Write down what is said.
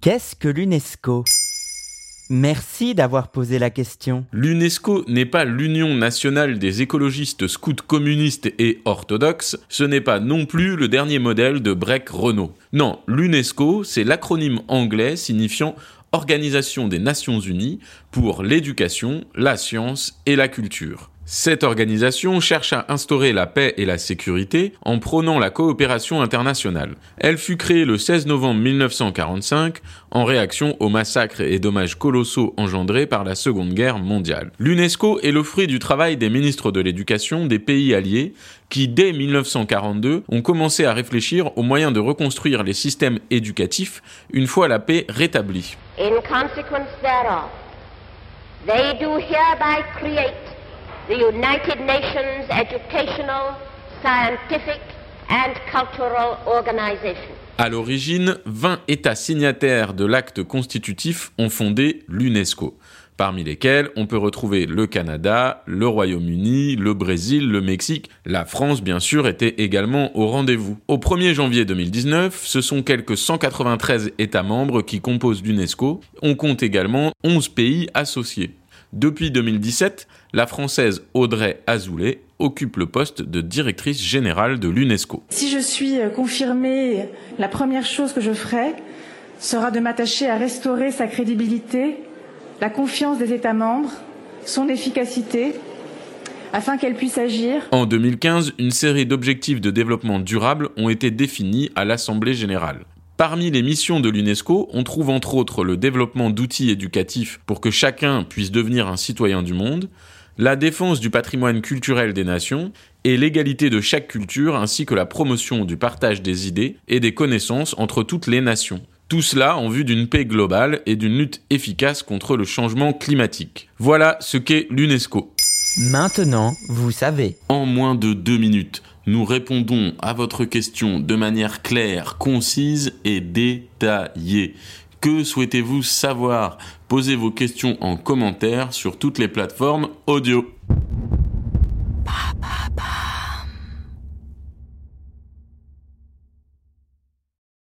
Qu'est-ce que l'UNESCO? Merci d'avoir posé la question. L'UNESCO n'est pas l'Union nationale des écologistes scouts communistes et orthodoxes, ce n'est pas non plus le dernier modèle de Breck Renault. Non, l'UNESCO, c'est l'acronyme anglais signifiant Organisation des Nations Unies pour l'éducation, la science et la culture. Cette organisation cherche à instaurer la paix et la sécurité en prônant la coopération internationale. Elle fut créée le 16 novembre 1945 en réaction aux massacres et dommages colossaux engendrés par la Seconde Guerre mondiale. L'UNESCO est le fruit du travail des ministres de l'éducation des pays alliés qui, dès 1942, ont commencé à réfléchir aux moyens de reconstruire les systèmes éducatifs une fois la paix rétablie. The United Nations Educational, Scientific and Cultural Organization. À l'origine, 20 États signataires de l'acte constitutif ont fondé l'UNESCO, parmi lesquels on peut retrouver le Canada, le Royaume-Uni, le Brésil, le Mexique. La France, bien sûr, était également au rendez-vous. Au 1er janvier 2019, ce sont quelques 193 États membres qui composent l'UNESCO. On compte également 11 pays associés. Depuis 2017, la Française Audrey Azoulay occupe le poste de directrice générale de l'UNESCO. Si je suis euh, confirmée, la première chose que je ferai sera de m'attacher à restaurer sa crédibilité, la confiance des États membres, son efficacité, afin qu'elle puisse agir. En 2015, une série d'objectifs de développement durable ont été définis à l'Assemblée générale. Parmi les missions de l'UNESCO, on trouve entre autres le développement d'outils éducatifs pour que chacun puisse devenir un citoyen du monde, la défense du patrimoine culturel des nations et l'égalité de chaque culture ainsi que la promotion du partage des idées et des connaissances entre toutes les nations. Tout cela en vue d'une paix globale et d'une lutte efficace contre le changement climatique. Voilà ce qu'est l'UNESCO. Maintenant, vous savez. En moins de deux minutes, nous répondons à votre question de manière claire, concise et détaillée. Que souhaitez-vous savoir? Posez vos questions en commentaire sur toutes les plateformes audio.